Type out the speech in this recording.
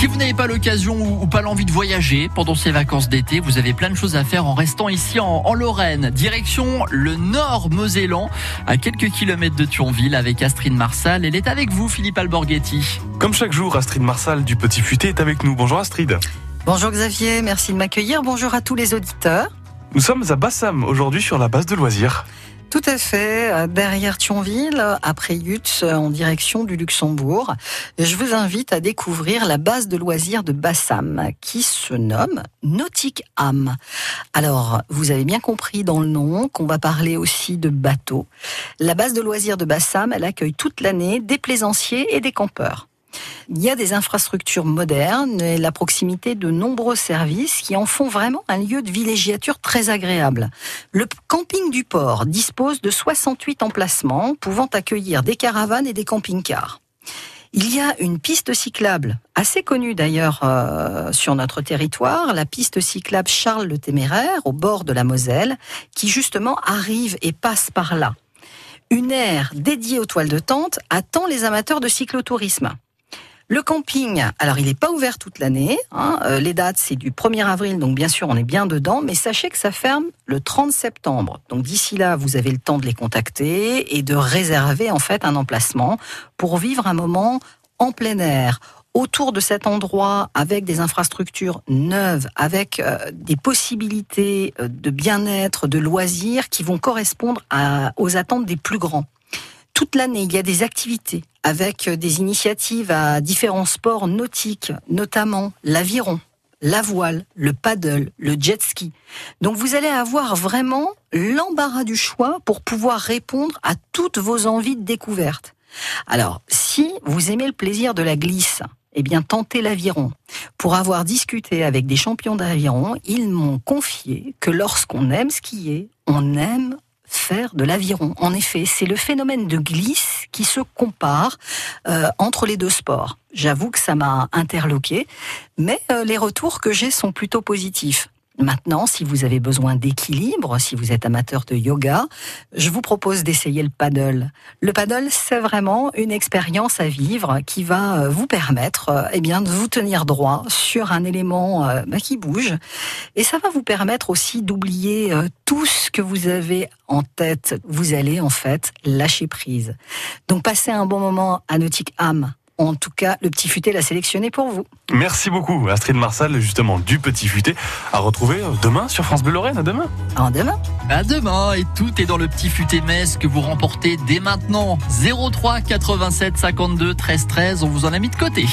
Si vous n'avez pas l'occasion ou, pas l'envie de voyager pendant ces vacances d'été, vous avez plein de choses à faire en restant ici en, en Lorraine. Direction le nord Mosellan, à quelques kilomètres de Thionville avec Astrid Marsal. Elle est avec vous, Philippe Alborghetti. Comme chaque jour, Astrid Marsal du Petit Futé est avec nous. Bonjour Astrid. Bonjour Xavier, merci de m'accueillir. Bonjour à tous les auditeurs. Nous sommes à Bassam aujourd'hui sur la base de loisirs. Tout à fait, derrière Thionville, après Yutz, en direction du Luxembourg. Je vous invite à découvrir la base de loisirs de Bassam, qui se nomme Nautic Am. Alors, vous avez bien compris dans le nom qu'on va parler aussi de bateaux. La base de loisirs de Bassam, elle accueille toute l'année des plaisanciers et des campeurs. Il y a des infrastructures modernes et la proximité de nombreux services qui en font vraiment un lieu de villégiature très agréable. Le camping du port dispose de 68 emplacements pouvant accueillir des caravanes et des camping-cars. Il y a une piste cyclable, assez connue d'ailleurs euh, sur notre territoire, la piste cyclable Charles le Téméraire, au bord de la Moselle, qui justement arrive et passe par là. Une aire dédiée aux toiles de tente attend les amateurs de cyclotourisme. Le camping, alors il n'est pas ouvert toute l'année. Hein, euh, les dates, c'est du 1er avril, donc bien sûr, on est bien dedans. Mais sachez que ça ferme le 30 septembre. Donc d'ici là, vous avez le temps de les contacter et de réserver en fait un emplacement pour vivre un moment en plein air autour de cet endroit avec des infrastructures neuves, avec euh, des possibilités euh, de bien-être, de loisirs qui vont correspondre aux attentes des plus grands toute l'année, il y a des activités avec des initiatives à différents sports nautiques, notamment l'aviron, la voile, le paddle, le jet ski. Donc vous allez avoir vraiment l'embarras du choix pour pouvoir répondre à toutes vos envies de découverte. Alors, si vous aimez le plaisir de la glisse, eh bien, tentez l'aviron. Pour avoir discuté avec des champions d'aviron, ils m'ont confié que lorsqu'on aime skier, on aime faire de l'aviron. En effet, c'est le phénomène de glisse qui se compare euh, entre les deux sports. J'avoue que ça m'a interloqué, mais euh, les retours que j'ai sont plutôt positifs. Maintenant, si vous avez besoin d'équilibre, si vous êtes amateur de yoga, je vous propose d'essayer le paddle. Le paddle, c'est vraiment une expérience à vivre qui va euh, vous permettre euh, eh bien, de vous tenir droit sur un élément euh, bah, qui bouge. Et ça va vous permettre aussi d'oublier tout ce que vous avez en tête. Vous allez en fait lâcher prise. Donc passez un bon moment à Nautique Âme en tout cas, le Petit Futé l'a sélectionné pour vous. Merci beaucoup, Astrid Marsal, justement, du Petit Futé, à retrouver demain sur France Bleu Lorraine. À demain. À demain. À demain. Et tout est dans le Petit Futé Metz que vous remportez dès maintenant. 03 87 52 13 13. On vous en a mis de côté.